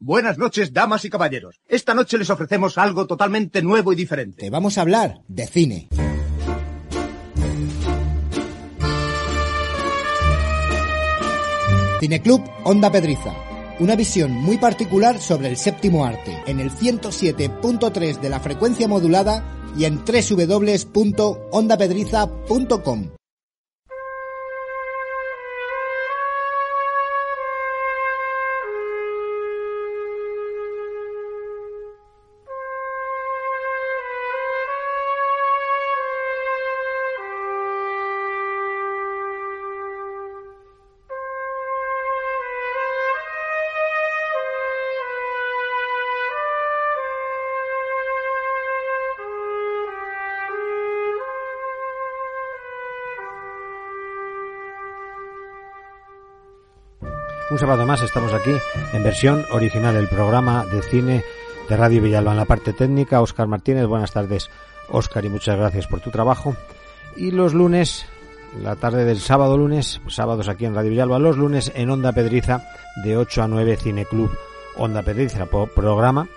Buenas noches, damas y caballeros. Esta noche les ofrecemos algo totalmente nuevo y diferente. Te vamos a hablar de cine. Cineclub Onda Pedriza. Una visión muy particular sobre el séptimo arte, en el 107.3 de la frecuencia modulada y en www.ondapedriza.com. Un sábado más estamos aquí en versión original del programa de cine de Radio Villalba. En la parte técnica, Óscar Martínez. Buenas tardes, Óscar, y muchas gracias por tu trabajo. Y los lunes, la tarde del sábado lunes, sábados aquí en Radio Villalba, los lunes en Onda Pedriza, de 8 a 9, Cineclub Onda Pedriza, programa.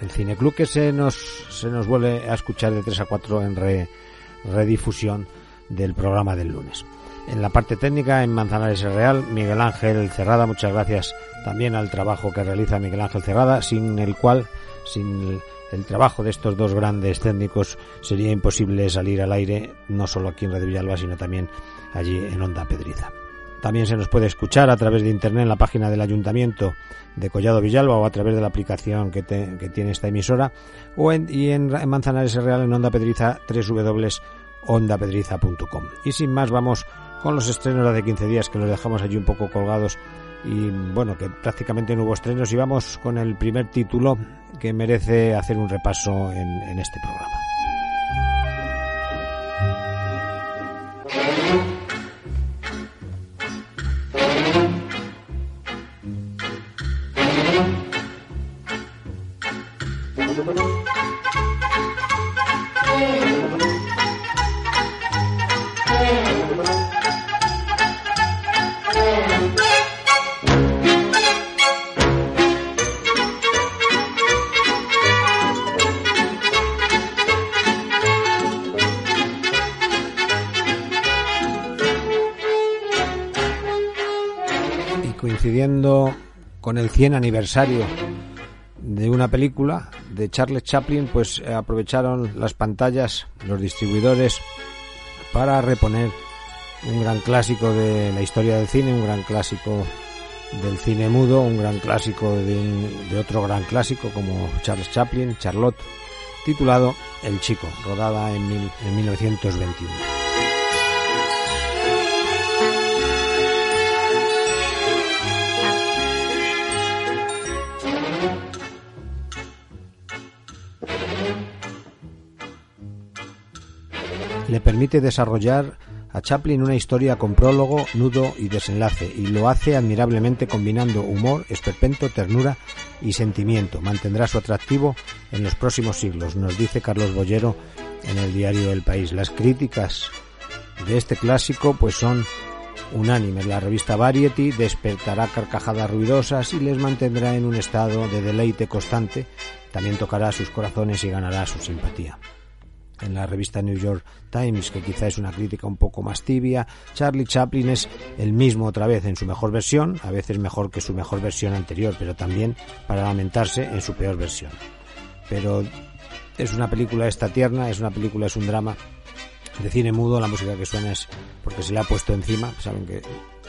El Cineclub que se nos, se nos vuelve a escuchar de 3 a 4 en redifusión del programa del lunes en la parte técnica en Manzanares Real, Miguel Ángel Cerrada. Muchas gracias también al trabajo que realiza Miguel Ángel Cerrada, sin el cual, sin el, trabajo de estos dos grandes técnicos, sería imposible salir al aire, no solo aquí en Radio Villalba, sino también allí en Onda Pedriza. También se nos puede escuchar a través de internet en la página del Ayuntamiento de Collado Villalba o a través de la aplicación que, tiene esta emisora o en, y en, Manzanares Real en Onda Pedriza www.ondapedriza.com. Y sin más vamos con los estrenos de hace 15 días que los dejamos allí un poco colgados y bueno, que prácticamente no hubo estrenos y vamos con el primer título que merece hacer un repaso en, en este programa. Con el 100 aniversario de una película de Charles Chaplin, pues eh, aprovecharon las pantallas, los distribuidores, para reponer un gran clásico de la historia del cine, un gran clásico del cine mudo, un gran clásico de, otro gran clásico como Charles Chaplin, Charlotte, titulado El Chico, rodada en, en 1921. Le permite desarrollar a Chaplin una historia con prólogo, nudo y desenlace, y lo hace admirablemente combinando humor, esperpento, ternura y sentimiento. Mantendrá su atractivo en los próximos siglos, nos dice Carlos Bollero en el diario El País. Las críticas de este clásico pues son unánimes. La revista Variety despertará carcajadas ruidosas y les mantendrá en un estado de deleite constante. También tocará sus corazones y ganará su simpatía en la revista New York Times, que quizá es una crítica un poco más tibia. Charlie Chaplin es el mismo otra vez en su mejor versión, a veces mejor que su mejor versión anterior, pero también para lamentarse en su peor versión. Pero es una película esta tierna, es una película, es un drama de cine mudo, la música que suena es porque se le ha puesto encima, saben que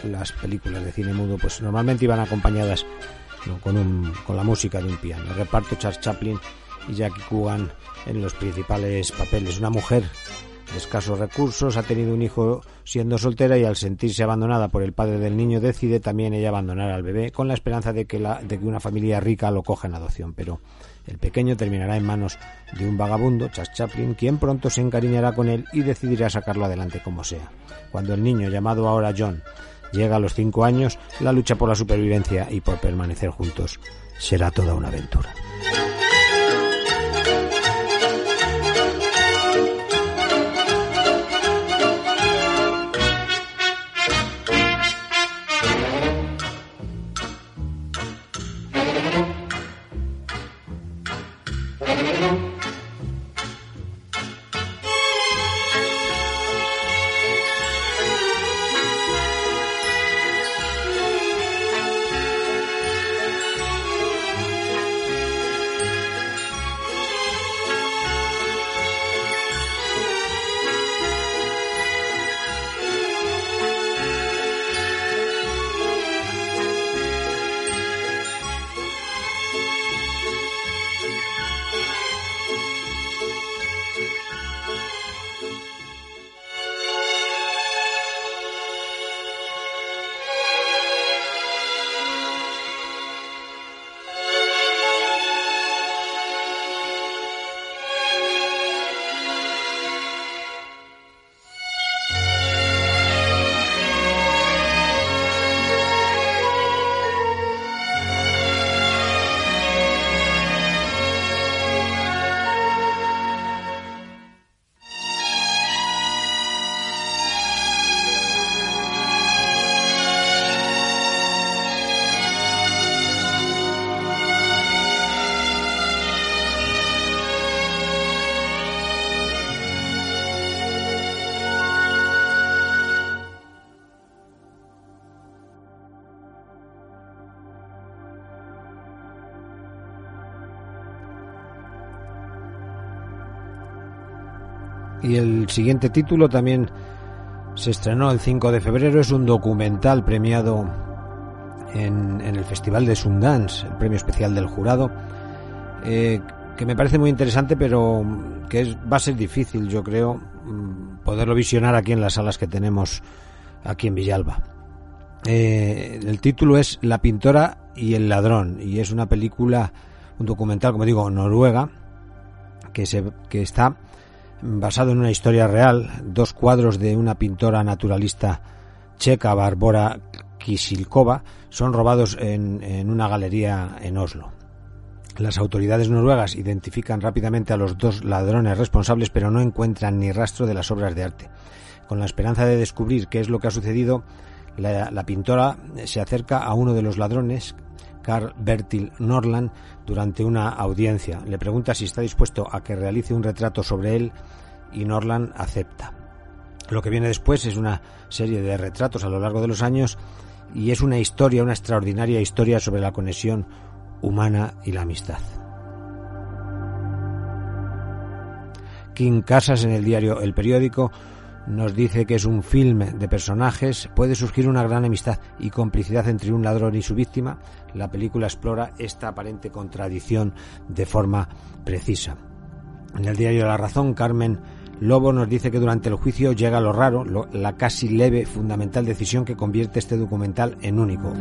las películas de cine mudo pues normalmente iban acompañadas con, un, con la música de un piano. El reparto Charles Chaplin y Jackie Coogan en los principales papeles. Una mujer de escasos recursos, ha tenido un hijo siendo soltera y al sentirse abandonada por el padre del niño decide también ella abandonar al bebé con la esperanza de que, la, de que una familia rica lo coja en adopción. Pero el pequeño terminará en manos de un vagabundo, Charles Chaplin, quien pronto se encariñará con él y decidirá sacarlo adelante como sea. Cuando el niño, llamado ahora John, llega a los cinco años, la lucha por la supervivencia y por permanecer juntos será toda una aventura. Y el siguiente título también se estrenó el 5 de febrero, es un documental premiado en, el Festival de Sundance, el premio especial del jurado, eh, que me parece muy interesante, pero que es, va a ser difícil, yo creo, mm, poderlo visionar aquí en las salas que tenemos aquí en Villalba. Eh, el título es La pintora y el ladrón, y es una película, un documental, como digo, noruega, que, se, que está basado en una historia real, dos cuadros de una pintora naturalista checa, Barbora Kisilkova, son robados en, una galería en Oslo. Las autoridades noruegas identifican rápidamente a los dos ladrones responsables, pero no encuentran ni rastro de las obras de arte. Con la esperanza de descubrir qué es lo que ha sucedido, la pintora se acerca a uno de los ladrones, Carl Bertil Norland durante una audiencia. Le pregunta si está dispuesto a que realice un retrato sobre él y Norland acepta. Lo que viene después es una serie de retratos a lo largo de los años y es una historia, una extraordinaria historia sobre la conexión humana y la amistad. King Casas en el diario El Periódico nos dice que es un film de personajes, puede surgir una gran amistad y complicidad entre un ladrón y su víctima. La película explora esta aparente contradicción de forma precisa. En el diario La Razón, Carmen Lobo nos dice que durante el juicio llega lo raro, la casi leve, fundamental decisión que convierte este documental en único.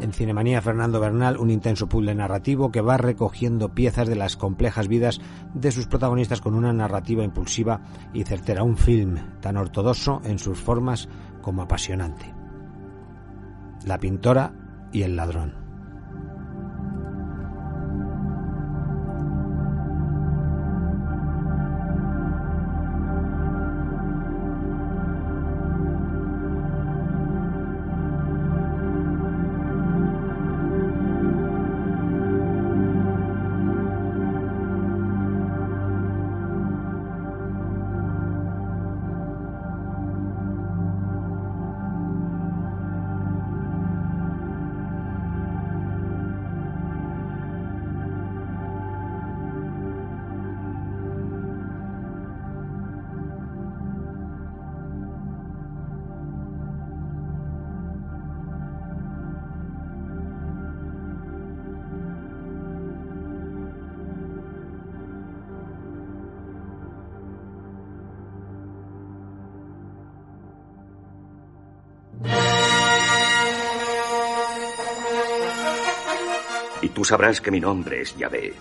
En Cinemanía Fernando Bernal, un intenso puzzle narrativo que va recogiendo piezas de las complejas vidas de sus protagonistas con una narrativa impulsiva y certera. Un film tan ortodoxo en sus formas como apasionante. La pintora y el ladrón. Sabrás que mi nombre es Yahvé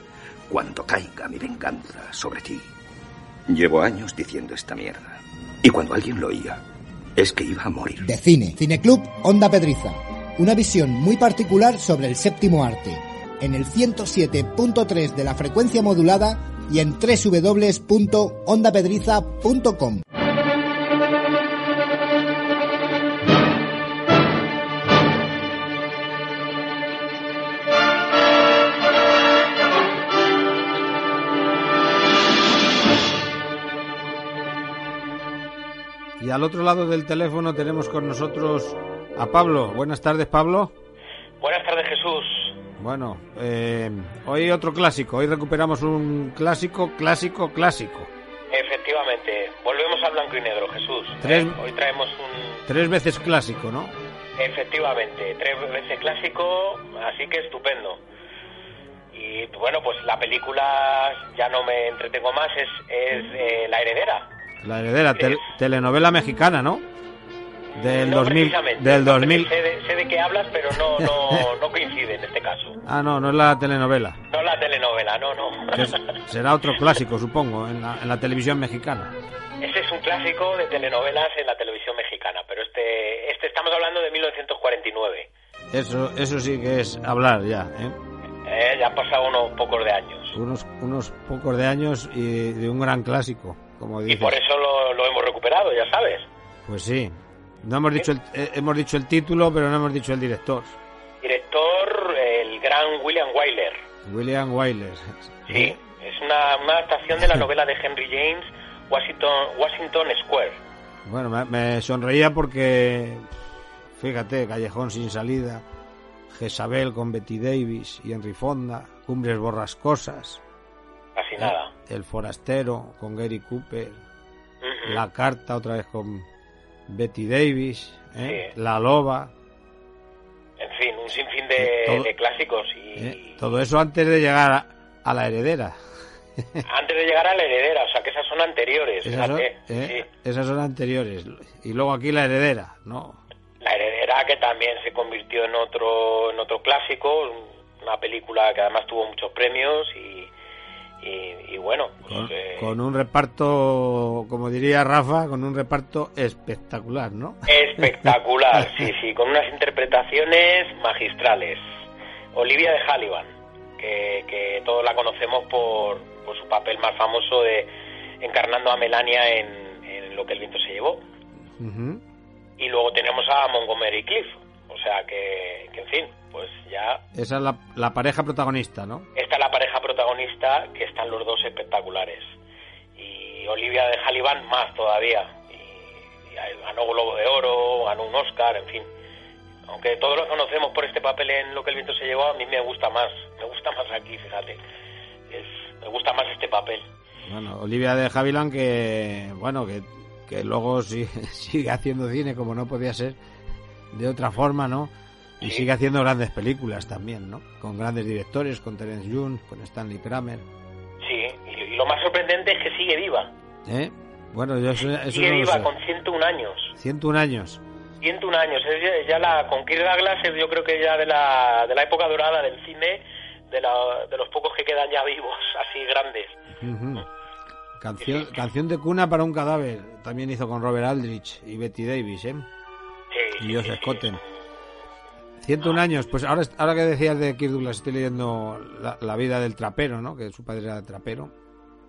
cuando caiga mi venganza sobre ti. Llevo años diciendo esta mierda. Y cuando alguien lo oía, es que iba a morir. De cine, Cineclub Onda Pedriza. Una visión muy particular sobre el séptimo arte. En el 107.3 de la frecuencia modulada y en www.ondapedriza.com. Y al otro lado del teléfono tenemos con nosotros a Pablo. Buenas tardes, Pablo. Buenas tardes, Jesús. Bueno, eh, hoy otro clásico. Hoy recuperamos un clásico, clásico, clásico. Efectivamente, volvemos a blanco y negro, Jesús. Tres- ¿Eh? Hoy traemos un... Tres veces clásico, ¿no? Efectivamente, tres veces clásico, así que estupendo. Y bueno, pues la película, ya no me entretengo más, es, es eh, La Heredera. La heredera, tel- Es- telenovela mexicana, ¿no? Del No 2000, precisamente, del no, 2000. Sé de, sé de qué hablas, pero no, no, no coincide en este caso. Ah, no, no es la telenovela. No la telenovela, no, no. Es- será otro clásico, supongo, en la, en la televisión mexicana. Ese es un clásico de telenovelas en la televisión mexicana, pero este, este estamos hablando de 1949. Eso, eso sí que es hablar ya, ¿eh? Eh, ya han pasado unos pocos de años. Unos, unos pocos de años y de un gran clásico, como Y por eso lo, lo hemos recuperado, ya sabes. Pues sí. No hemos dicho el, eh, hemos dicho el título, pero no hemos dicho el director. Director, el gran William Wyler. William Wyler. Sí, es una, una adaptación de la novela de Henry James, Washington, Washington Square. Bueno, me, me sonreía porque, fíjate, Callejón sin salida, Jezabel con Betty Davis y Henry Fonda, Cumbres borrascosas, Casi nada. El forastero con Gary Cooper. La carta otra vez con Betty Davis, ¿eh? Sí. La loba, En fin, un sinfín de, Todo- de clásicos. Y ¿eh? todo eso antes de llegar a, a la heredera. antes de llegar a la heredera, o sea que esas son anteriores. Esas son. ¿eh? Sí. Esas son anteriores. Y luego aquí la heredera, ¿no? La heredera que también se convirtió en otro en otro clásico, una película que además tuvo muchos premios y, y, y bueno, pues, Con, eh, con un reparto, como diría Rafa, con un reparto espectacular, ¿no? espectacular, sí, sí, con unas interpretaciones magistrales. Olivia de Hallivan, que, que todos la conocemos por, por su papel más famoso de encarnando a Melania en, en Lo que el viento se llevó. Y luego tenemos a Montgomery Cliff, o sea que, que en fin, pues ya Esa es la, la pareja protagonista, ¿no? Esta es la pareja protagonista, que están los dos espectaculares. Y Olivia de Hallivan más todavía. Y, y ganó Globo de Oro, ganó un Oscar, en fin. Aunque todos lo conocemos por este papel en Lo que el viento se llevó, a mí me gusta más. Me gusta más aquí, fíjate. Es- me gusta más este papel. Bueno, Olivia de Havilland que, bueno, que, que luego sigue haciendo cine como no podía ser de otra forma, ¿no? Y sigue haciendo grandes películas también, ¿no? Con grandes directores, con Terence Young, con Stanley Kramer, Sí, y, lo más sorprendente es que sigue viva. ¿eh? Bueno, yo eso, eso sigue no lo viva sé. con 101 años. 101 años. 101 años, es ya, la con Kirk Douglas es yo creo que ya de la, de la época dorada del cine, de, la- de los pocos que quedan ya vivos, así grandes. Canción, Sí. canción de cuna para un cadáver. También hizo con Robert Aldrich y Betty Davis, ¿eh? Sí. Cotten. 101 años. Pues ahora, ahora que decías de Kirk Douglas, estoy leyendo la, la vida del trapero, ¿no? Que su padre era trapero.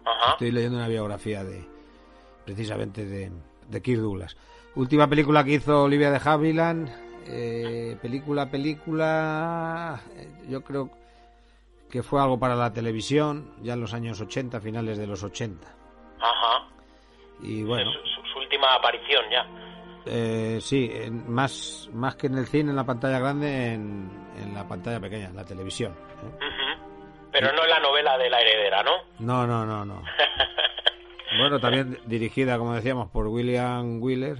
Ajá. Estoy leyendo una biografía de precisamente de, de Kirk Douglas. Última película que hizo Olivia de Havilland. eh, película, película. eh, yo creo que fue algo para la televisión, ya en los años 80, finales de los 80. Ajá. Y bueno, Es su, su última aparición ya. Eh, sí, en- más, más que en el cine, en la pantalla grande, en, en la pantalla pequeña, en la televisión. ¿eh? Pero no en la novela de la heredera, ¿no? No, no, no, no. Bueno, también dirigida, como decíamos, por William Wheeler,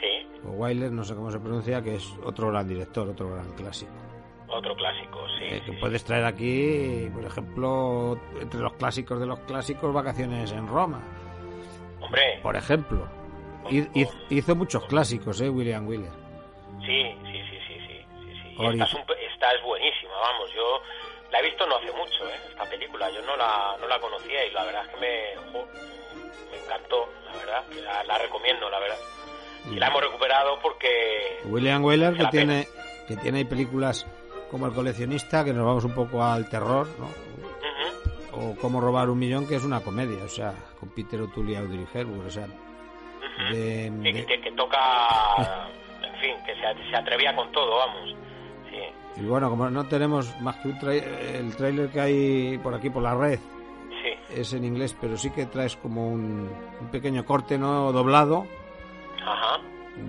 sí, o Wyler, no sé cómo se pronuncia, que es otro gran director, otro gran clásico. otro clásico, sí. Eh, que sí, puedes traer aquí, por ejemplo, entre los clásicos de los clásicos, Vacaciones en Roma. Hombre, por ejemplo. Hi- Hizo, hizo muchos clásicos, ¿eh? William Wheeler. sí, sí, sí, sí, sí. sí, Esta, es un pe- esta es buenísima, vamos, yo la he visto no hace mucho, ¿eh? esta película, yo no la, no la conocía y la verdad es que me, me encantó, la verdad, la, la recomiendo, la verdad. Y la hemos recuperado porque... William Wyler que tiene, que tiene películas como El coleccionista, que nos vamos un poco al terror, ¿no? O Cómo robar un millón, que es una comedia, o sea, con Peter O'Toole y Audrey Hepburn, o sea... de, de... Que, que, toca, en fin, que se, se, atrevía con todo, vamos. Sí. Y bueno, como no tenemos más que un tra el tráiler que hay por aquí por la red, sí. es en inglés, pero sí que traes como un, un pequeño corte no doblado Ajá.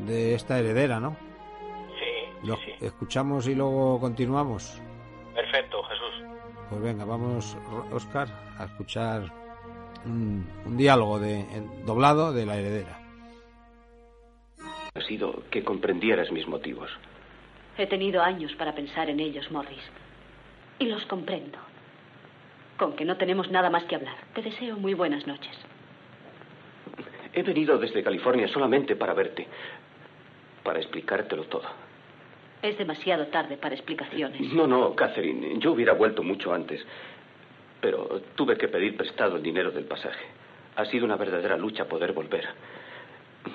de esta heredera, ¿no? Sí, Lo sí, sí. escuchamos y luego continuamos. Perfecto, Jesús. Pues venga, vamos, Oscar, a escuchar un, un diálogo de, en, doblado de la heredera. Ha sido que comprendieras mis motivos. He tenido años para pensar en ellos, Morris. Y los comprendo. Con que no tenemos nada más que hablar. Te deseo muy buenas noches. He venido desde California solamente para verte. Para explicártelo todo. Es demasiado tarde para explicaciones. No, no, Catherine. Yo hubiera vuelto mucho antes. Pero tuve que pedir prestado el dinero del pasaje. Ha sido una verdadera lucha poder volver.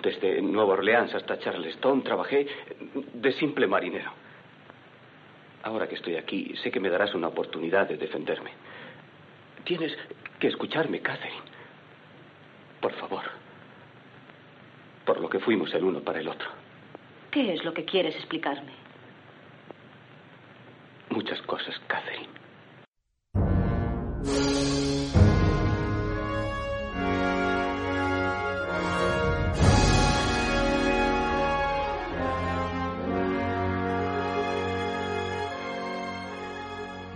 Desde Nueva Orleans hasta Charleston trabajé de simple marinero. Ahora que estoy aquí, sé que me darás una oportunidad de defenderme. Tienes que escucharme, Catherine. Por favor. Por lo que fuimos el uno para el otro. ¿Qué es lo que quieres explicarme? Muchas cosas, Catherine.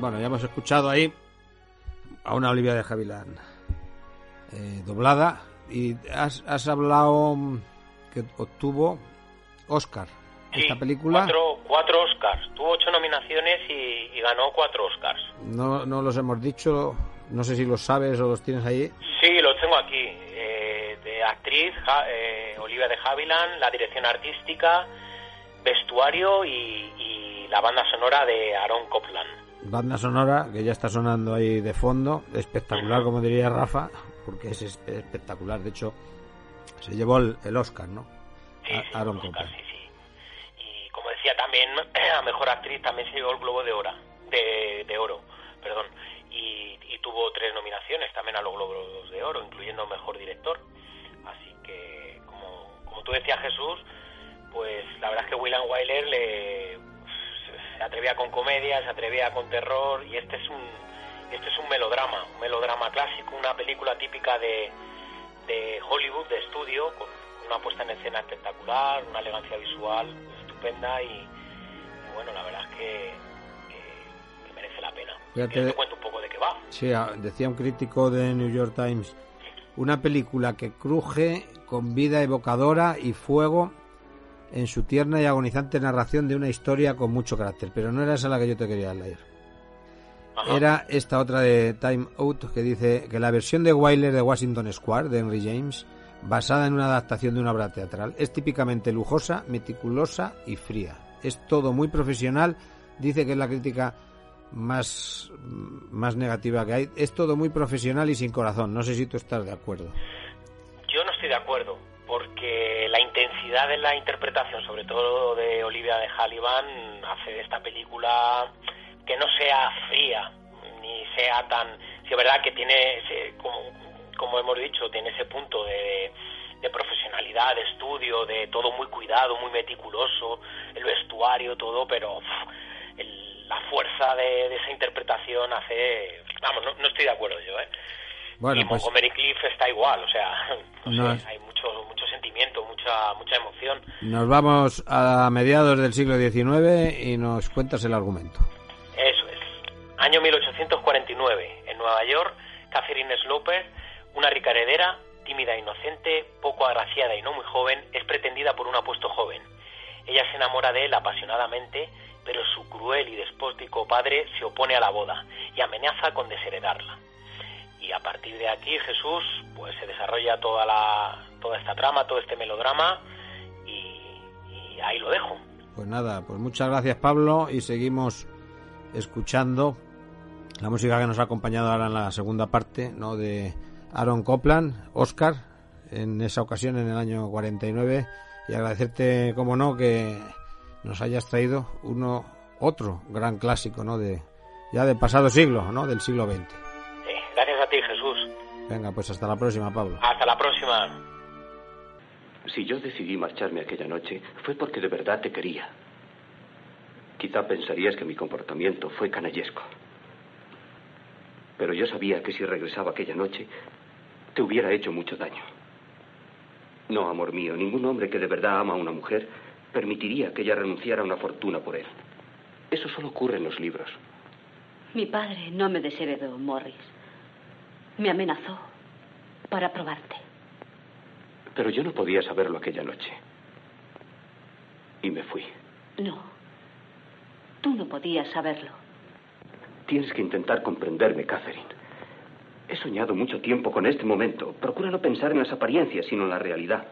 Bueno, ya hemos escuchado ahí a una Olivia de Javilán eh, doblada y has, has, hablado que obtuvo Oscar sí, esta película. Cuatro, cuatro Oscars, tuvo ocho nominaciones y, y, ganó cuatro Oscars. No, no los hemos dicho, no sé si los sabes o los tienes ahí. Sí, los tengo aquí. Eh, de actriz, ja, eh, Olivia de Havilland, la dirección artística, vestuario y, y la banda sonora de Aaron Copland banda sonora que ya está sonando ahí de fondo, espectacular como diría Rafa, porque es espectacular, de hecho se llevó el, el Oscar, ¿no? Sí, sí, Aaron Oscar, sí, sí. Y como decía también, a Mejor Actriz también se llevó el Globo de Oro, de, de Oro, perdón, y, y, tuvo tres nominaciones también a los Globos de Oro, incluyendo Mejor Director, así que como, como tú decías Jesús, pues la verdad es que William Wyler le se atrevía con comedia, se atrevía con terror y este es un este es un melodrama, un melodrama clásico, una película típica de, de Hollywood, de estudio, con una puesta en escena espectacular, una elegancia visual estupenda y, y bueno, la verdad es que, que, que merece la pena. Fíjate, te cuento un poco de qué va. Sí, decía un crítico de New York Times, una película que cruje con vida evocadora y fuego en su tierna y agonizante narración de una historia con mucho carácter, pero no era esa la que yo te quería leer. Ajá. Era esta otra de Time Out que dice que la versión de Wyler de Washington Square de Henry James, basada en una adaptación de una obra teatral, es típicamente lujosa, meticulosa y fría. Es todo muy profesional, dice que es la crítica más, más negativa que hay. Es todo muy profesional y sin corazón. No sé si tú estás de acuerdo. Yo no estoy de acuerdo porque la intensidad de la interpretación, sobre todo de Olivia de Hallivan, hace de esta película que no sea fría, ni sea tan... Si es verdad que tiene, ese, como, como hemos dicho, tiene ese punto de, profesionalidad, de estudio, de todo muy cuidado, muy meticuloso, el vestuario, todo, pero el, la fuerza de, de, esa interpretación hace... Vamos, no, no estoy de acuerdo yo, ¿eh? Bueno, y pues, Montgomery Cliff está igual, o sea, no no sé, hay mucho, mucho sentimiento, mucha, mucha emoción. Nos vamos a mediados del siglo XIX y nos cuentas el argumento. Eso es. Año 1849, en Nueva York, Catherine Sloper, una rica heredera, tímida e inocente, poco agraciada y no muy joven, es pretendida por un apuesto joven. Ella se enamora de él apasionadamente, pero su cruel y despótico padre se opone a la boda y amenaza con desheredarla y a partir de aquí Jesús pues se desarrolla toda la toda esta trama todo este melodrama y, ahí lo dejo pues nada pues muchas gracias Pablo y seguimos escuchando la música que nos ha acompañado ahora en la segunda parte, ¿no? De Aaron Copland, Oscar, en esa ocasión en el año 49 y agradecerte, como no, que nos hayas traído uno otro gran clásico, ¿no? De ya del pasado siglo, ¿no? Del siglo XX. Gracias a ti, Jesús. Venga, pues hasta la próxima, Pablo. Hasta la próxima. Si yo decidí marcharme aquella noche fue porque de verdad te quería. Quizá pensarías que mi comportamiento fue canallesco. Pero yo sabía que si regresaba aquella noche, te hubiera hecho mucho daño. No, amor mío, ningún hombre que de verdad ama a una mujer permitiría que ella renunciara a una fortuna por él. Eso solo ocurre en los libros. Mi padre no me desheredó, Morris. Me amenazó para probarte. Pero yo no podía saberlo aquella noche. Y me fui. No. Tú no podías saberlo. Tienes que intentar comprenderme, Catherine. He soñado mucho tiempo con este momento. Procura no pensar en las apariencias, sino en la realidad.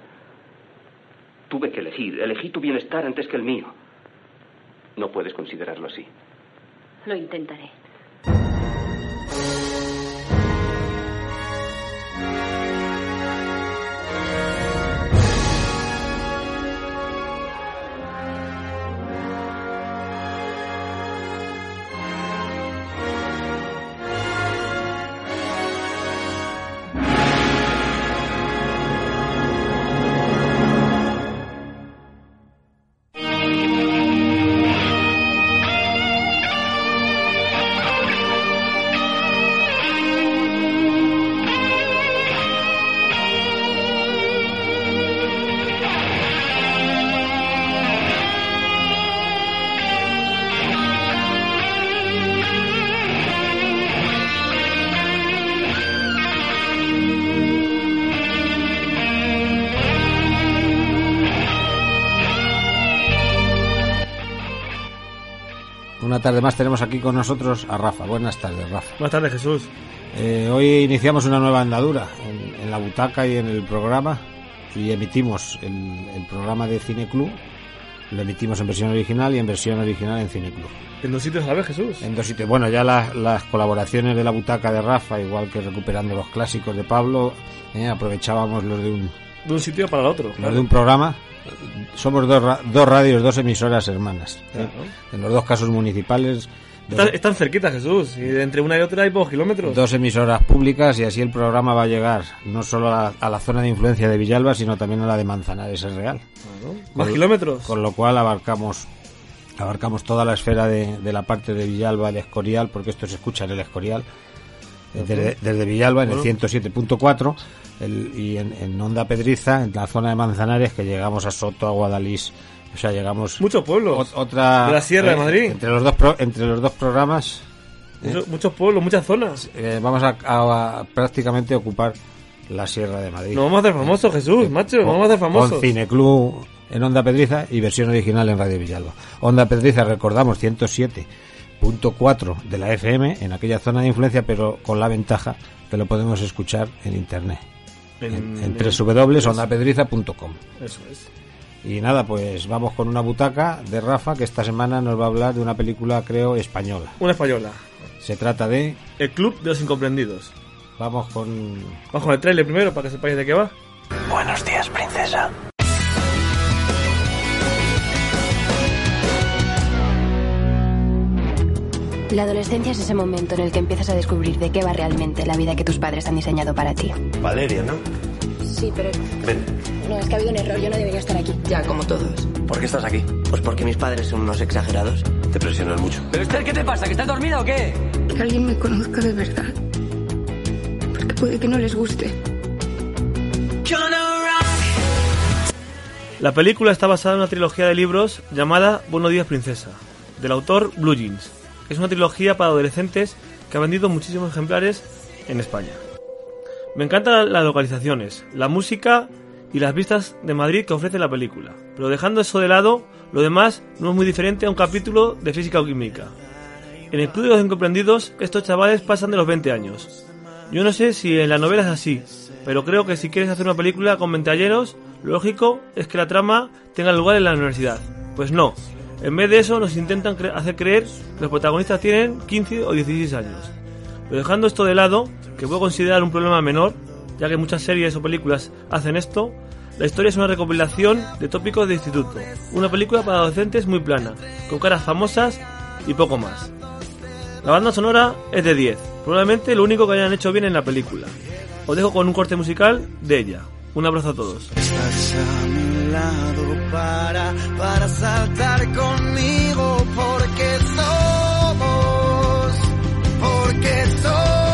Tuve que elegir. Elegí tu bienestar antes que el mío. No puedes considerarlo así. Lo intentaré. Una tarde más tenemos aquí con nosotros a Rafa. Buenas tardes, Rafa. Buenas tardes, Jesús. Eh, hoy iniciamos una nueva andadura en, en la butaca y en el programa y emitimos el, el programa de Cine Club. Lo emitimos en versión original y en versión original en Cine Club. En dos sitios a la vez, Jesús. En dos sitios. Bueno, ya la- las colaboraciones de la butaca de Rafa, igual que recuperando los clásicos de Pablo, eh, aprovechábamos los de un, De un sitio para el otro. los claro. de un programa. Somos dos, ra- dos radios, dos emisoras hermanas. Claro. En los dos casos municipales. Están, están cerquita, Jesús. Y de entre una y otra hay pocos kilómetros. dos emisoras públicas y así el programa va a llegar no solo a la, a la zona de influencia de Villalba, sino también a la de Manzanares, es real. Claro. Más Con- kilómetros. Con lo cual abarcamos abarcamos toda la esfera de, de la parte de Villalba, el Escorial, porque esto se escucha en el Escorial, desde, desde Villalba en el 107.4 el- y en, en Onda Pedriza, en la zona de Manzanares, que llegamos a Soto, a Guadalís, o sea, llegamos... Muchos pueblos. ot- otra, De la Sierra de Madrid. Entre los dos, pro- entre los dos programas Muchos, muchos pueblos, muchas zonas. eh, vamos a, a- a prácticamente ocupar la Sierra de Madrid. Nos vamos a hacer famosos, Jesús, macho. Nos vamos a hacer famosos. Con Cineclub en Onda Pedriza y versión original en Radio Villalba. Onda Pedriza, recordamos, 107.4 de la FM en aquella zona de influencia, pero con la ventaja que lo podemos escuchar en internet. En, en www.ondapedriza.com. Eso es. Y nada, pues vamos con una butaca de Rafa que esta semana nos va a hablar de una película, creo, española. Una española. Se trata de... El Club de los Incomprendidos. Vamos con... Vamos con el trailer primero para que sepáis de qué va. Buenos días, princesa. La adolescencia es ese momento en el que empiezas a descubrir de qué va realmente la vida que tus padres han diseñado para ti. Valeria, ¿no? Sí, pero Ven. no, es que ha habido un error, yo no debería estar aquí. Ya, como todos. ¿Por qué estás aquí? Pues porque mis padres son unos exagerados. Te presionan mucho. ¿Pero Esther, qué te pasa? ¿Que estás dormida o qué? Que alguien me conozca de verdad. Porque puede que no les guste. La película está basada en una trilogía de libros llamada Buenos días, princesa, del autor Blue Jeans. Es una trilogía para adolescentes que ha vendido muchísimos ejemplares en España. Me encantan las localizaciones, la música y las vistas de Madrid que ofrece la película. Pero dejando eso de lado, lo demás no es muy diferente a un capítulo de física o química. En el Club de los Incomprendidos, estos chavales pasan de los 20 años. Yo no sé si en la novela es así, pero creo que si quieres hacer una película con veinteañeros, lo lógico es que la trama tenga lugar en la universidad. Pues no, En vez de eso, nos intentan hacer creer que los protagonistas tienen 15 o 16 años. Pero dejando esto de lado, que puedo considerar un problema menor, ya que muchas series o películas hacen esto, la historia es una recopilación de tópicos de instituto. Una película para adolescentes muy plana, con caras famosas y poco más. La banda sonora es de 10, probablemente lo único que hayan hecho bien en la película. Os dejo con un corte musical de ella. Un abrazo a todos. Lado para, para saltar conmigo porque somos, porque somos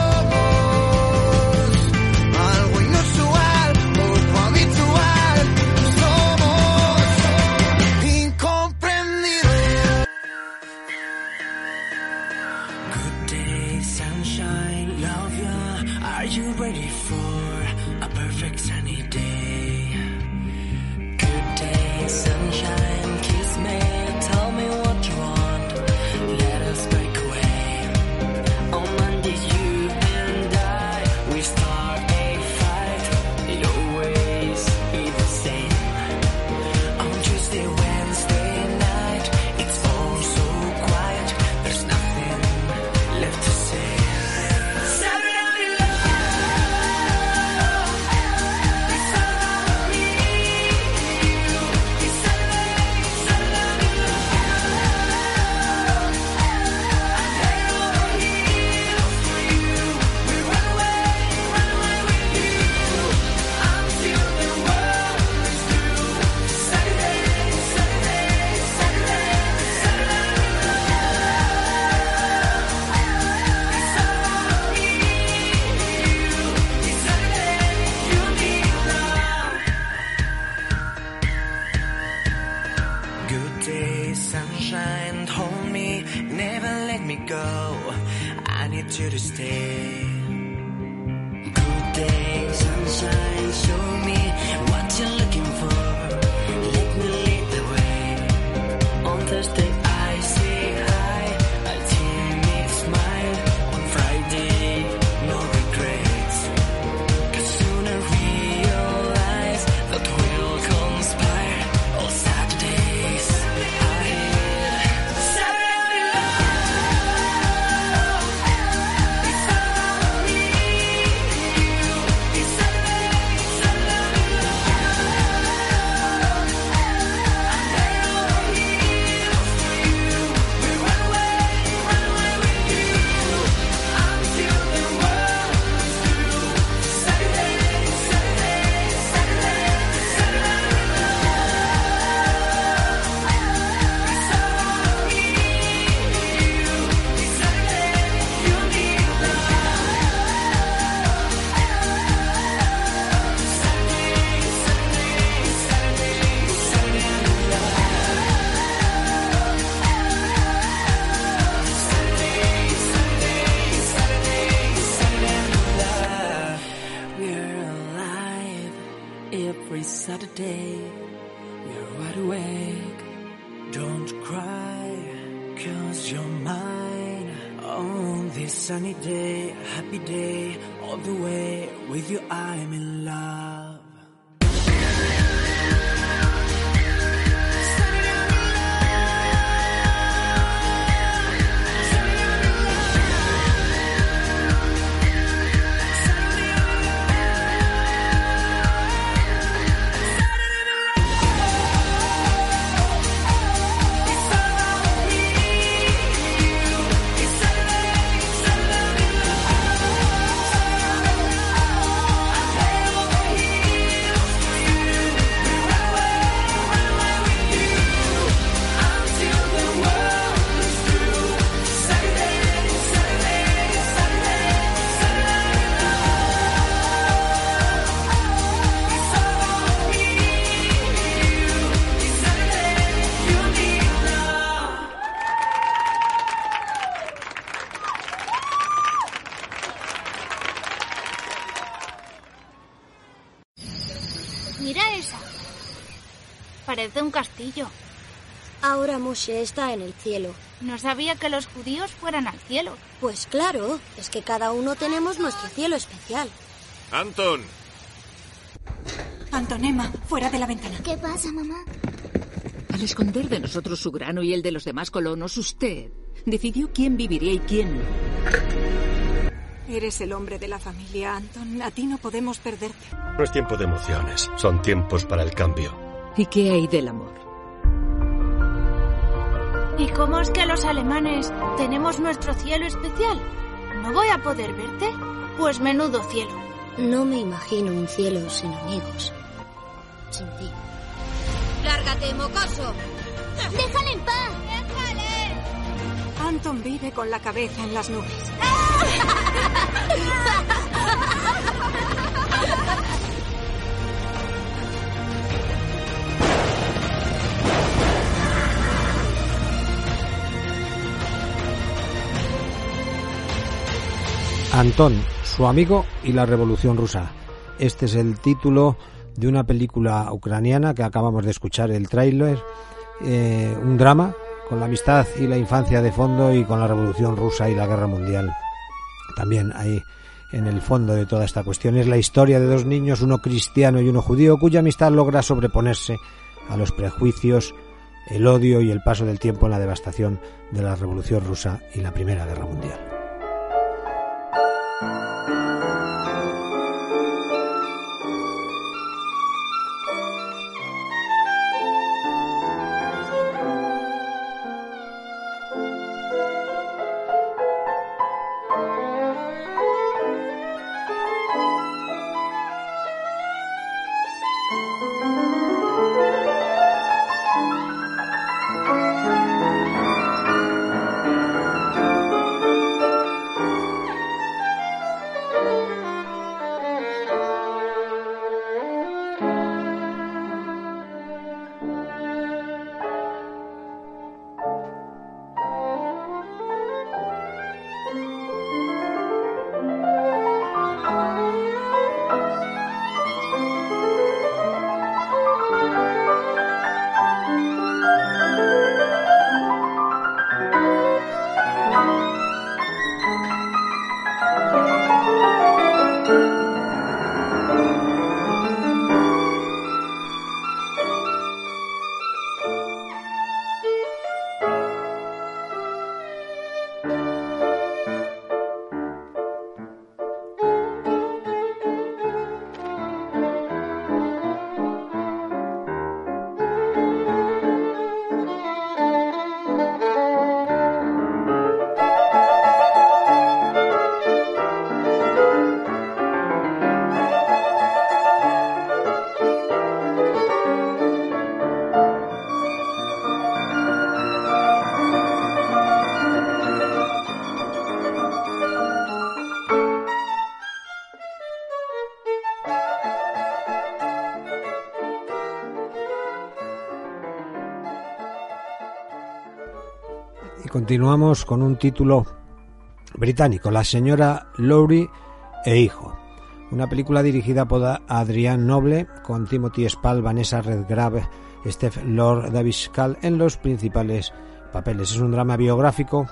every Saturday. We're wide awake. Don't cry, cause you're mine. On this sunny day, happy day, all the way with you, I'm in love. Moshe está en el cielo. No sabía que los judíos fueran al cielo. Pues claro, es que cada uno tenemos nuestro cielo especial. Anton. Antonema, fuera de la ventana. ¿Qué pasa, mamá? Al esconder de nosotros su grano y el de los demás colonos, usted decidió quién viviría y quién no. Eres el hombre de la familia, Anton. A ti no podemos perderte. No es tiempo de emociones, son tiempos para el cambio. ¿Y qué hay del amor? ¿Y cómo es que los alemanes tenemos nuestro cielo especial? ¿No voy a poder verte? Pues menudo cielo. No me imagino un cielo sin amigos. Sin ti. ¡Lárgate, mocoso! ¡Déjale en paz! Anton vive con la cabeza en las nubes. Antón, su amigo y la Revolución Rusa. Este es el título de una película ucraniana que acabamos de escuchar el tráiler, eh, un drama con la amistad y la infancia de fondo y con la Revolución Rusa y la Guerra Mundial. También ahí en el fondo de toda esta cuestión es la historia de dos niños, uno cristiano y uno judío, cuya amistad logra sobreponerse a los prejuicios, el odio y el paso del tiempo en la devastación de la Revolución Rusa y la Primera Guerra Mundial. Y continuamos con un título británico, La señora Lowry e hijo. Una película dirigida por Adrián Noble con Timothy Spall, Vanessa Redgrave, Steph Lord, David en los principales papeles. Es un drama biográfico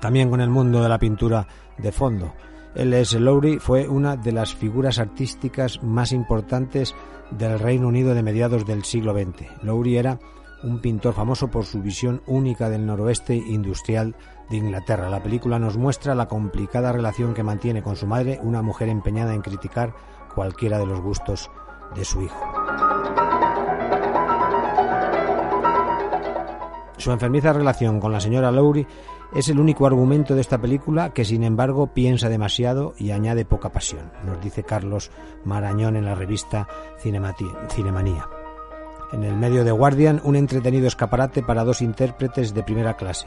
también con el mundo de la pintura de fondo. L.S. Lowry fue una de las figuras artísticas más importantes del Reino Unido de mediados del siglo XX. Lowry era un pintor famoso por su visión única del noroeste industrial de Inglaterra. La película nos muestra la complicada relación que mantiene con su madre, una mujer empeñada en criticar cualquiera de los gustos de su hijo. Su enfermiza relación con la señora Lowry es el único argumento de esta película que, sin embargo, piensa demasiado y añade poca pasión, nos dice Carlos Marañón en la revista Cinemanía. En el medio de Guardian, un entretenido escaparate para dos intérpretes de primera clase.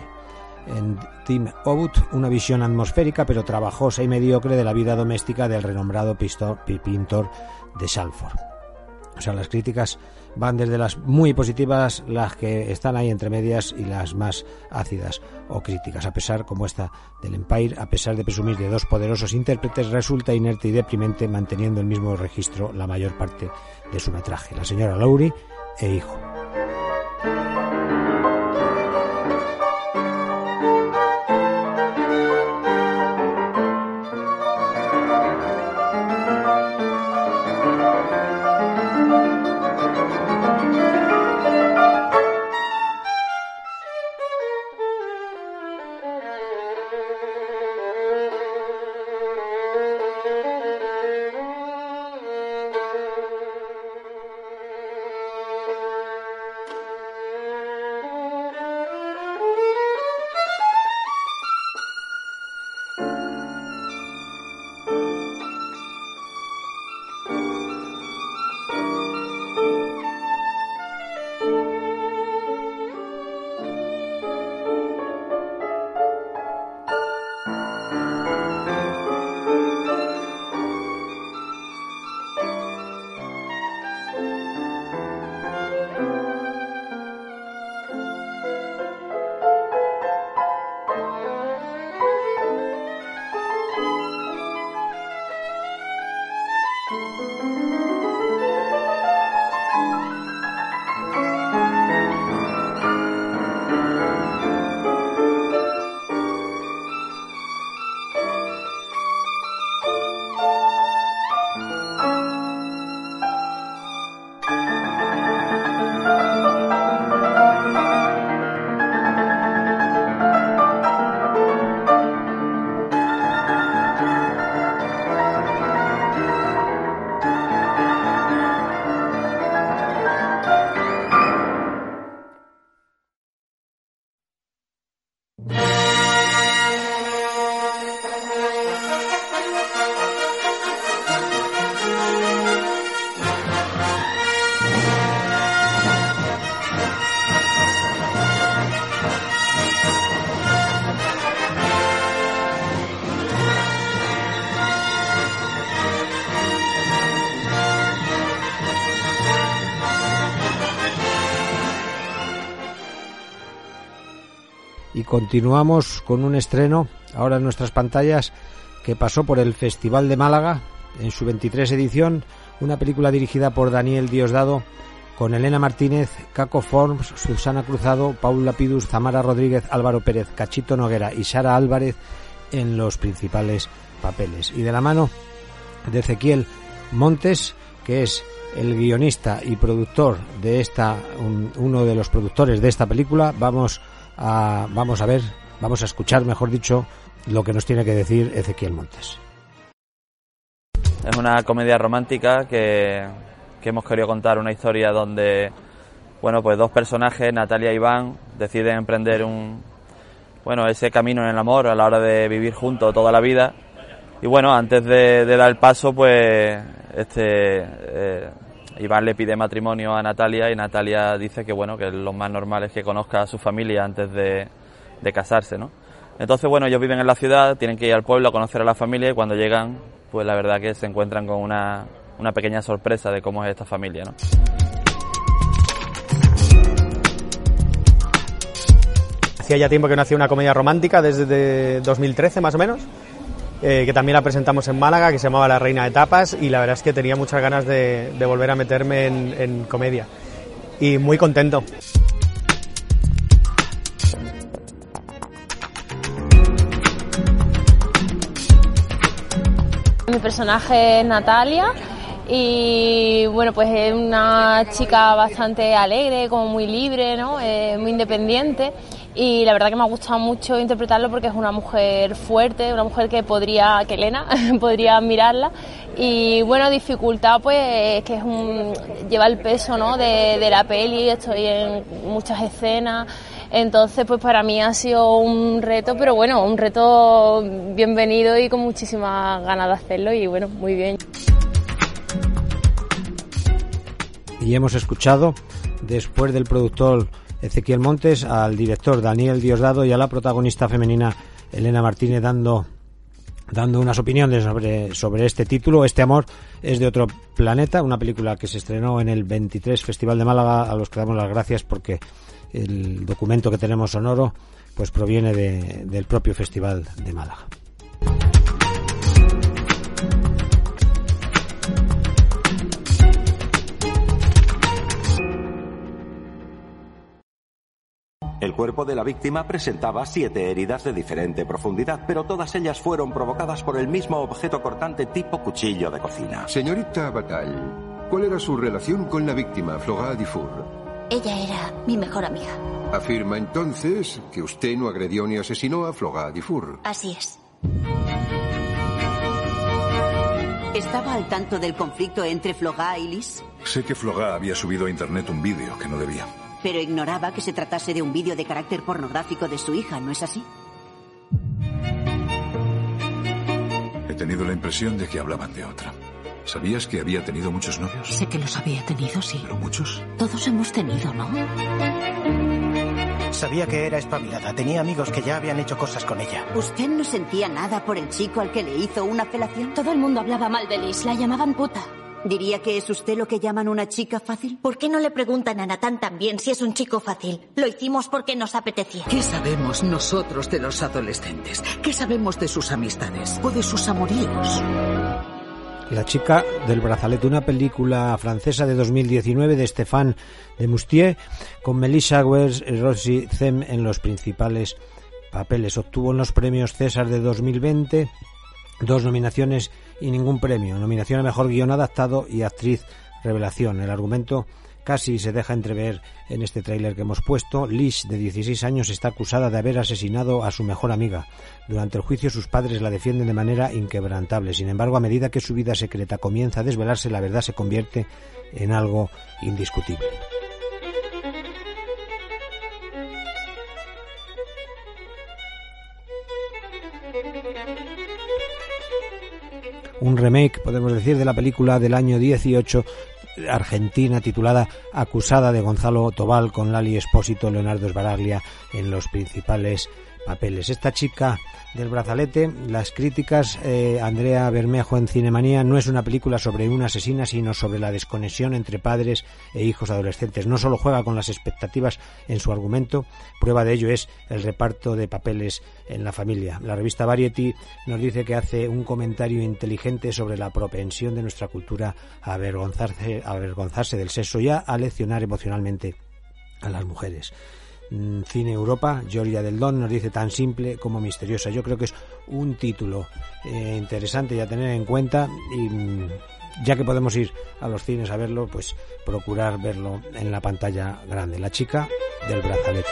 En Tim Obut, una visión atmosférica pero trabajosa y mediocre de la vida doméstica del renombrado pintor de Salford. O sea, las críticas van desde las muy positivas, las que están ahí entre medias, y las más ácidas o críticas. A pesar, como esta del Empire, a pesar de presumir de dos poderosos intérpretes, resulta inerte y deprimente manteniendo el mismo registro la mayor parte de su metraje. La señora Lowry e hijo. Continuamos con un estreno ahora en nuestras pantallas que pasó por el Festival de Málaga en su 23 edición, una película dirigida por Daniel Diosdado con Elena Martínez, Caco Forms, Susana Cruzado, Paul Lapidus, Zamara Rodríguez, Álvaro Pérez, Cachito Noguera y Sara Álvarez en los principales papeles. Y de la mano de Ezequiel Montes, que es el guionista y productor de esta, un- uno de los productores de esta película, vamos a, vamos a ver, vamos a escuchar, mejor dicho, lo que nos tiene que decir Ezequiel Montes. Es una comedia romántica que, que hemos querido contar una historia donde, bueno, pues dos personajes, Natalia y Iván, deciden emprender un, bueno, ese camino en el amor a la hora de vivir juntos toda la vida. Y bueno, antes de, dar el paso, pues, este, eh, Iván le pide matrimonio a Natalia y Natalia dice que, bueno, que lo más normal es que conozca a su familia antes de, de casarse, ¿no? Entonces, bueno, ellos viven en la ciudad, tienen que ir al pueblo a conocer a la familia y cuando llegan, pues la verdad que se encuentran con una, una pequeña sorpresa de cómo es esta familia, ¿no? Hacía ya tiempo que no hacía una comedia romántica, desde 2013 más o menos, eh, que también la presentamos en Málaga, que se llamaba La Reina de Tapas, y la verdad es que tenía muchas ganas de, volver a meterme en, en comedia. Y muy contento. Mi personaje es Natalia y bueno, pues es una chica bastante alegre, como muy libre, ¿no? Eh, muy independiente y la verdad que me ha gustado mucho interpretarlo porque es una mujer fuerte, una mujer que podría, que Elena podría admirarla y bueno, dificultad pues que es un, lleva el peso, ¿no? De, de la peli, estoy en muchas escenas. Entonces, pues para mí ha sido un reto, pero bueno, un reto bienvenido y con muchísimas ganas de hacerlo y bueno, muy bien. Y hemos escuchado, después del productor Ezequiel Montes, al director Daniel Diosdado y a la protagonista femenina Elena Martínez dando dando unas opiniones sobre, sobre este título. Este amor es de otro planeta, una película que se estrenó en el 23 Festival de Málaga, a los que damos las gracias porque el documento que tenemos sonoro pues proviene de- del propio Festival de Málaga. El cuerpo de la víctima presentaba siete heridas de diferente profundidad, pero todas ellas fueron provocadas por el mismo objeto cortante tipo cuchillo de cocina. Señorita Batal, ¿cuál era su relación con la víctima, Flora Dufour? Ella era mi mejor amiga. Afirma entonces que usted no agredió ni asesinó a Flora Dufour. Así es. ¿Estaba al tanto del conflicto entre Flogá y Liz? Sé que Flogá había subido a internet un vídeo que no debía. Pero ignoraba que se tratase de un vídeo de carácter pornográfico de su hija, ¿no es así? He tenido la impresión de que hablaban de otra. ¿Sabías que había tenido muchos novios? Sé que los había tenido, sí. ¿Pero muchos? Todos hemos tenido, ¿no? Sabía que era espabilada. Tenía amigos que ya habían hecho cosas con ella. ¿Usted no sentía nada por el chico al que le hizo una felación? Todo el mundo hablaba mal de Liz, la llamaban puta. ¿Diría que es usted lo que llaman una chica fácil? ¿Por qué no le preguntan a Natán también si es un chico fácil? Lo hicimos porque nos apetecía. ¿Qué sabemos nosotros de los adolescentes? ¿Qué sabemos de sus amistades o de sus amoríos? La chica del brazalete, una película francesa de 2019 de Stéphane de Moustier, con Melissa Wers y Rosie Zem en los principales papeles. Obtuvo en los premios César de 2020 dos nominaciones y ningún premio. Nominación a Mejor Guión Adaptado y Actriz Revelación. El argumento casi se deja entrever en este tráiler que hemos puesto. Liz, de 16 años, está acusada de haber asesinado a su mejor amiga. Durante el juicio sus padres la defienden de manera inquebrantable. Sin embargo, a medida que su vida secreta comienza a desvelarse, la verdad se convierte en algo indiscutible. Un remake, podemos decir, de la película del año 18 argentina titulada Acusada de Gonzalo Tobal con Lali Espósito, Leonardo Sbaraglia en los principales papeles. Esta chica del brazalete, las críticas, eh, Andrea Bermejo en Cinemanía, no es una película sobre una asesina, sino sobre la desconexión entre padres e hijos adolescentes. No solo juega con las expectativas en su argumento, prueba de ello es el reparto de papeles en la familia. La revista Variety nos dice que hace un comentario inteligente sobre la propensión de nuestra cultura a avergonzarse, a avergonzarse del sexo y a leccionar emocionalmente a las mujeres. Mm, Cine Europa, Georgia del Don nos dice tan simple como misteriosa. Yo creo que es un título eh, interesante y a tener en cuenta y mm, ya que podemos ir a los cines a verlo, pues procurar verlo en la pantalla grande. La chica del brazalete.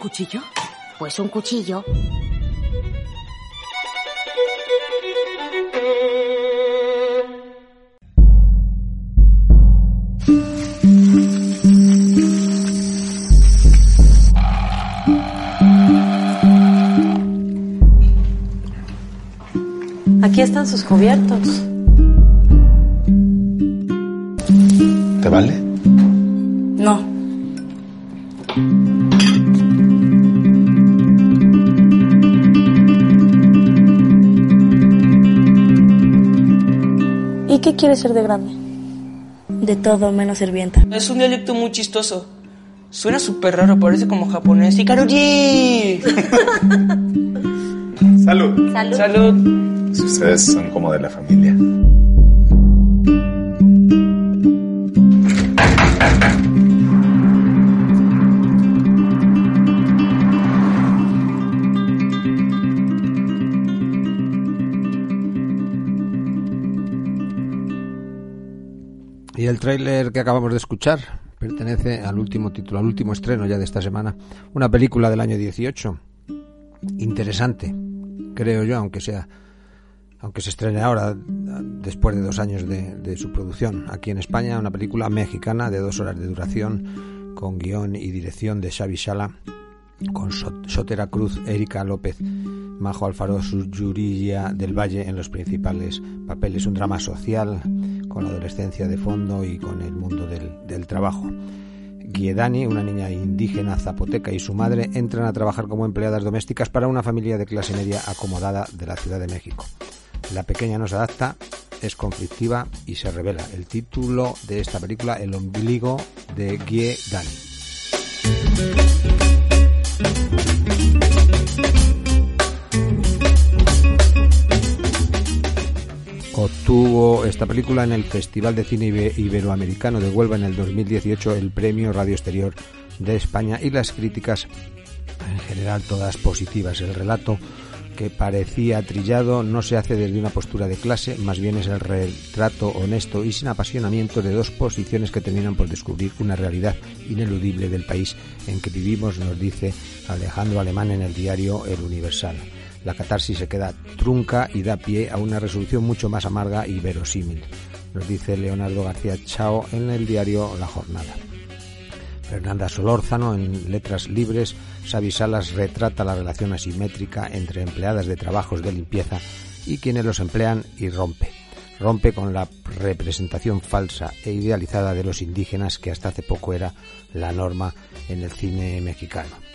Cuchillo? Pues un cuchillo. Aquí están sus cubiertos. ¿Y qué quieres ser de grande? De todo menos sirvienta. Es un dialecto muy chistoso. Suena súper raro, parece como japonés. ¡Y Karuji! Salud. Salud. Salud. Si ustedes son como de la familia. El tráiler que acabamos de escuchar pertenece al último título, al último estreno ya de esta semana, una película del año 18. Interesante, creo yo, aunque sea aunque se estrene ahora, después de dos años de, de, su producción aquí en España, una película mexicana de dos horas de duración, con guion y dirección de Xavi Sala, con Sotera Cruz, Erika López, Majo Alfaro, Yurilla del Valle en los principales papeles. Un drama social con la adolescencia de fondo y con el mundo del, del trabajo. Guiedani, una niña indígena zapoteca, y su madre entran a trabajar como empleadas domésticas para una familia de clase media acomodada de la Ciudad de México. La pequeña no se adapta, es conflictiva y se revela. El título de esta película, El ombligo de Guiedani. Obtuvo esta película en el Festival de Cine Iberoamericano de Huelva en el 2018 el premio Radio Exterior de España y las críticas en general todas positivas. El relato que parecía trillado no se hace desde una postura de clase, más bien es el retrato honesto y sin apasionamiento de dos posiciones que terminan por descubrir una realidad ineludible del país en que vivimos, nos dice Alejandro Alemán en el diario El Universal. La catarsis se queda trunca y da pie a una resolución mucho más amarga y verosímil, nos dice Leonardo García Chao en el diario La Jornada. Fernanda Solórzano, en Letras Libres, Xavi Salas retrata la relación asimétrica entre empleadas de trabajos de limpieza y quienes los emplean y rompe. Rompe con la representación falsa e idealizada de los indígenas que hasta hace poco era la norma en el cine mexicano.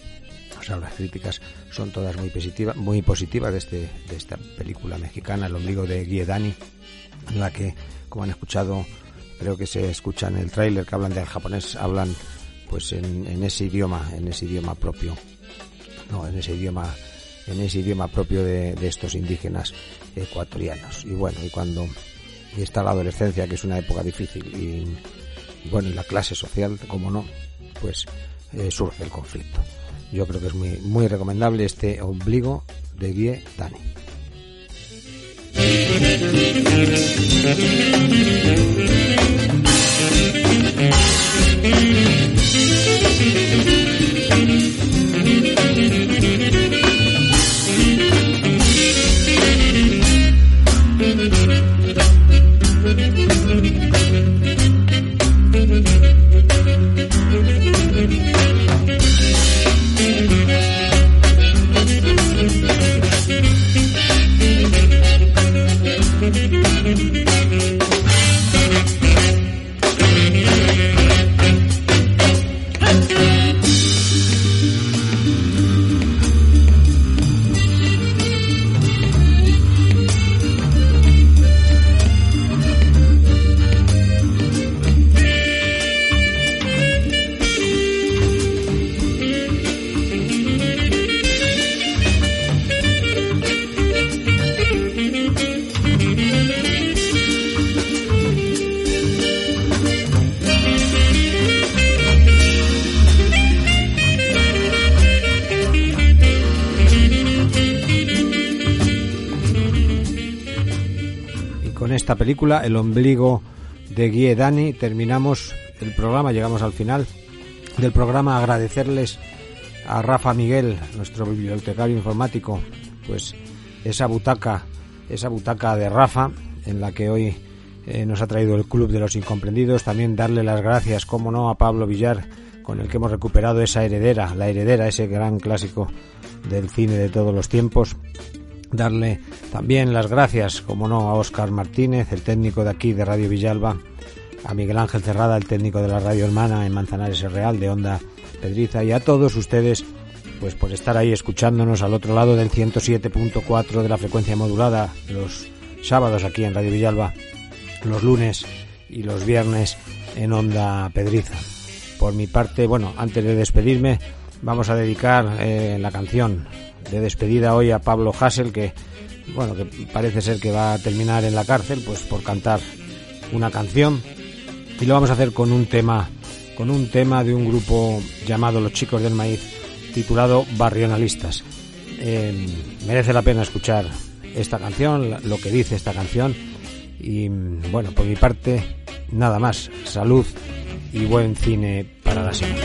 Sea, las críticas son todas muy positivas, muy positivas de, este, de esta película mexicana, El ombligo de Guiedani, en la que, como han escuchado, creo que se escucha en el tráiler que hablan del japonés, hablan pues en, ese idioma, en ese idioma propio, no, en ese idioma, en ese idioma propio de, de estos indígenas ecuatorianos. Y bueno, y cuando y está la adolescencia, que es una época difícil, y, y bueno, y la clase social, como no, pues eh, surge el conflicto. Yo creo que es muy, muy recomendable este ombligo de Guie Dani. Esta película, El ombligo de Guy Dani, terminamos el programa, llegamos al final del programa, agradecerles a Rafa Miguel, nuestro bibliotecario informático, pues esa butaca, esa butaca de Rafa, en la que hoy eh, nos ha traído el Club de los Incomprendidos, también darle las gracias, como no, a Pablo Villar, con el que hemos recuperado esa heredera, la heredera, ese gran clásico del cine de todos los tiempos, darle también las gracias, como no, a Óscar Martínez, el técnico de aquí de Radio Villalba, a Miguel Ángel Cerrada, el técnico de la Radio Hermana en Manzanares Real, de Onda Pedriza, y a todos ustedes, pues por estar ahí escuchándonos al otro lado del 107.4 de la frecuencia modulada los sábados aquí en Radio Villalba, los lunes y los viernes en Onda Pedriza. Por mi parte, bueno, antes de despedirme, vamos a dedicar eh, la canción de despedida hoy a Pablo Hassel, que bueno, que parece ser que va a terminar en la cárcel, pues por cantar una canción. Y lo vamos a hacer con un tema, con un tema de un grupo llamado Los Chicos del Maíz, titulado Barrionalistas. Eh, merece la pena escuchar esta canción, lo que dice esta canción. Y bueno, por mi parte, nada más. Salud y buen cine para la semana.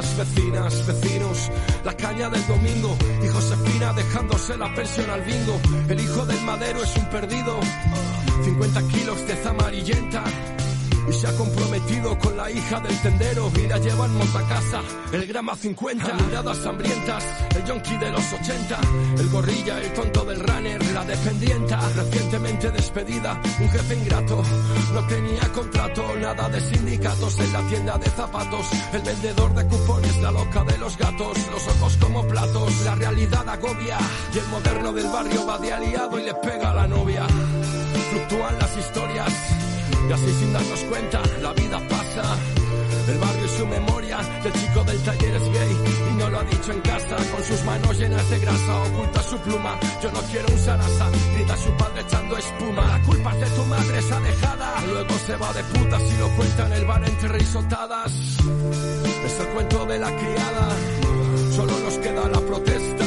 Vecinas, vecinos, la caña del domingo y Josefina dejándose la pensión al bingo, el hijo del madero es un perdido, 50 kilos de amarillenta y se ha comprometido con la hija del tendero. Y la lleva en casa el grama 50 miradas hambrientas el yonki de los 80 el gorrilla el tonto del runner la dependienta recientemente despedida un jefe ingrato no tenía contrato nada de sindicatos en la tienda de zapatos el vendedor de cupones la loca de los gatos los ojos como platos la realidad agobia y el moderno del barrio va de aliado y le pega a la novia. Fluctúan las historias y así sin darnos cuenta, la vida pasa. El barrio y su memoria, del chico del taller es gay y no lo ha dicho en casa. Con sus manos llenas de grasa oculta su pluma. Yo no quiero un sarasa. Grita su padre echando espuma. La culpa es de tu madre, esa dejada. Luego se va de puta si lo cuenta en el bar entre risotadas. Es el cuento de la criada. Solo nos queda la protesta.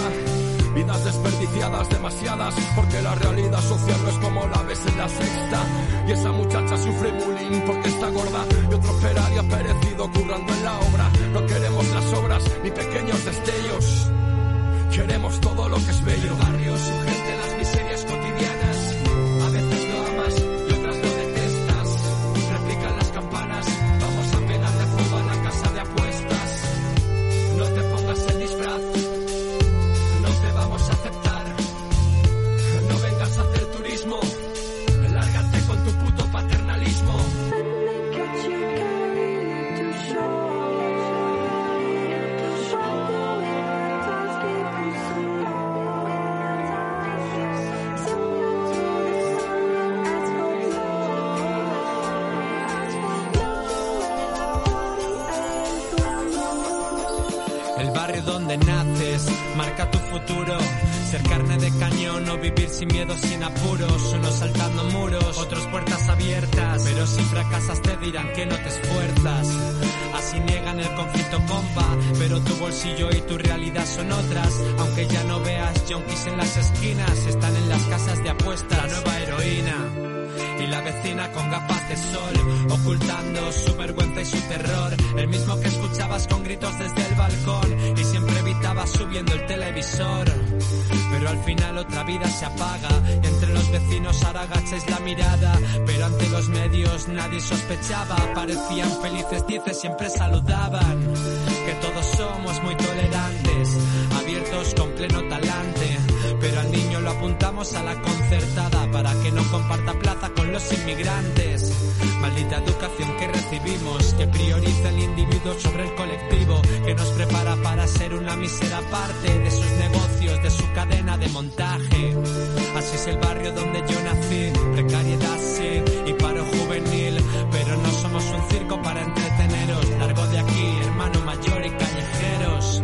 Desperdiciadas demasiadas porque la realidad social no es como la ves en la sexta. Y esa muchacha sufre bullying porque está gorda y otro operario ha perecido currando en la obra. No queremos las obras ni pequeños destellos. Queremos todo lo que es bello. El barrio, fracasas te dirán que no te esfuerzas. Así niegan el conflicto, compa. Pero tu bolsillo y tu realidad son otras. Aunque ya no veas junkies en las esquinas, están en las casas de apuestas. La nueva heroína y la vecina con gafas de sol, ocultando su vergüenza y su terror, el mismo que escuchabas con gritos desde el balcón y siempre evitabas subiendo el televisor. Pero al final otra vida se apaga, entre los vecinos ahora agacháis la mirada, pero ante los medios nadie sospechaba, parecían felices, dices siempre saludaban, que todos somos muy tolerantes, abiertos con pleno talante, apuntamos a la concertada para que no comparta plaza con los inmigrantes. Maldita educación que recibimos, que prioriza el individuo sobre el colectivo, que nos prepara para ser una mísera parte de sus negocios, de su cadena de montaje. Así es el barrio donde yo nací, precariedad sí y paro juvenil, pero no somos un circo para entreteneros. Largo de aquí, hermano mayor y callejeros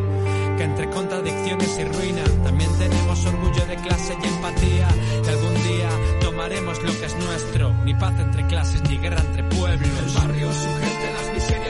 que entre contradicciones y ruina también orgullo de clase y empatía. Y algún día tomaremos lo que es nuestro, ni paz entre clases ni guerra entre pueblos. El barrio, su gente, las miserias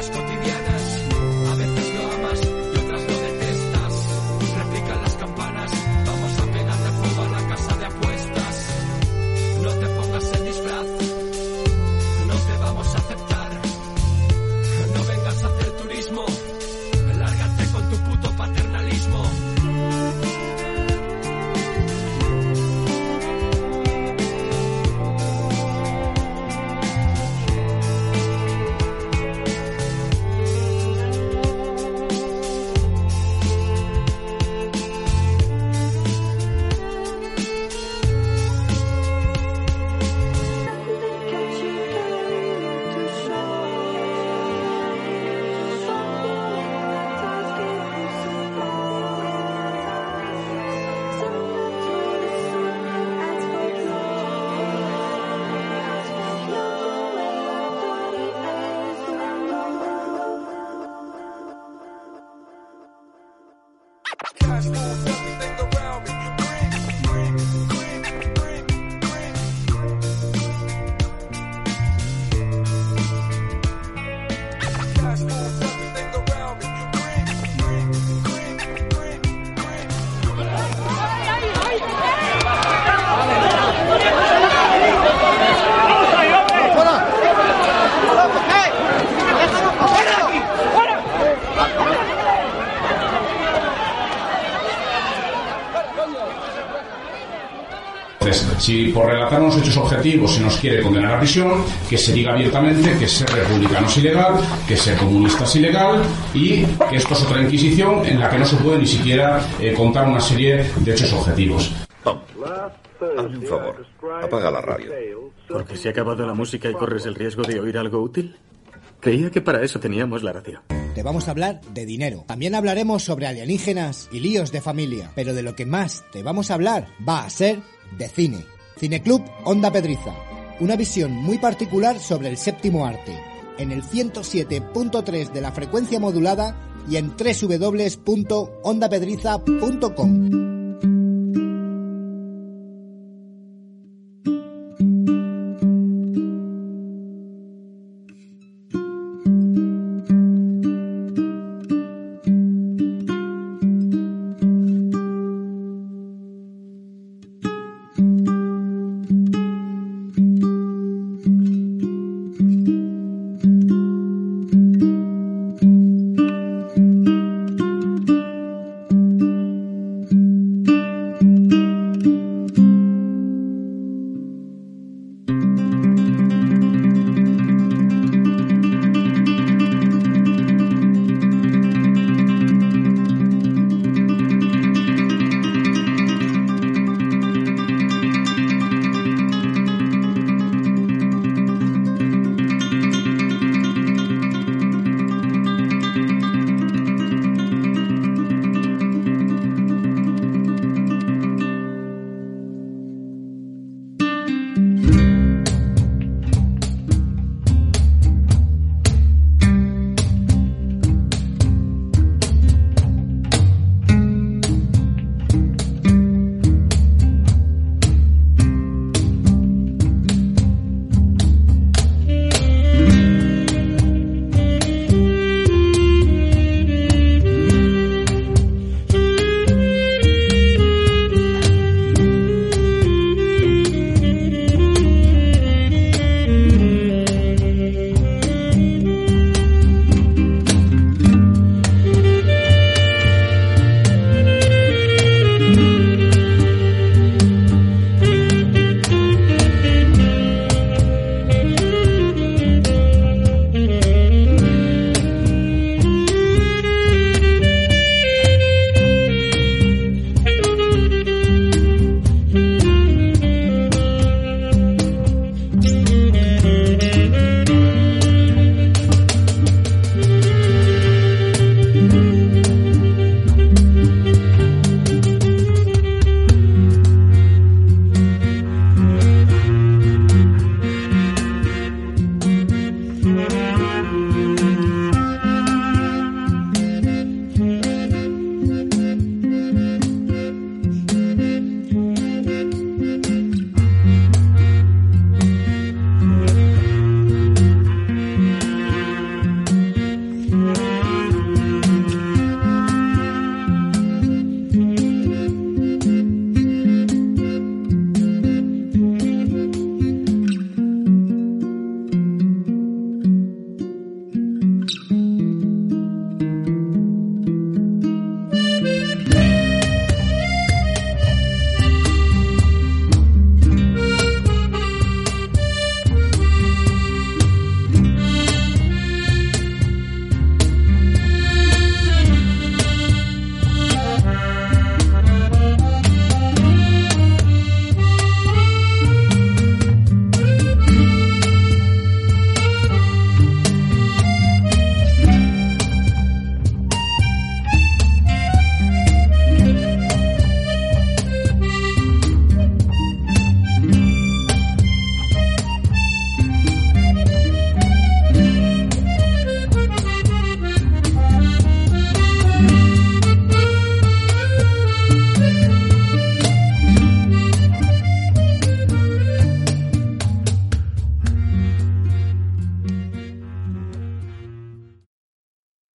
si por relatar unos hechos objetivos se nos quiere condenar a prisión, que se diga abiertamente que ser republicano es ilegal, que ser comunista es ilegal y que esto es otra inquisición en la que no se puede ni siquiera eh, contar una serie de hechos objetivos. Hazme un favor. Apaga la radio. ¿Porque se ha acabado la música y corres el riesgo de oír algo útil? Creía que para eso teníamos la radio. Te vamos a hablar de dinero. También hablaremos sobre alienígenas y líos de familia. Pero de lo que más te vamos a hablar va a ser de cine. Cineclub Onda Pedriza. Una visión muy particular sobre el séptimo arte. En el 107.3 de la frecuencia modulada y en www.ondapedriza.com.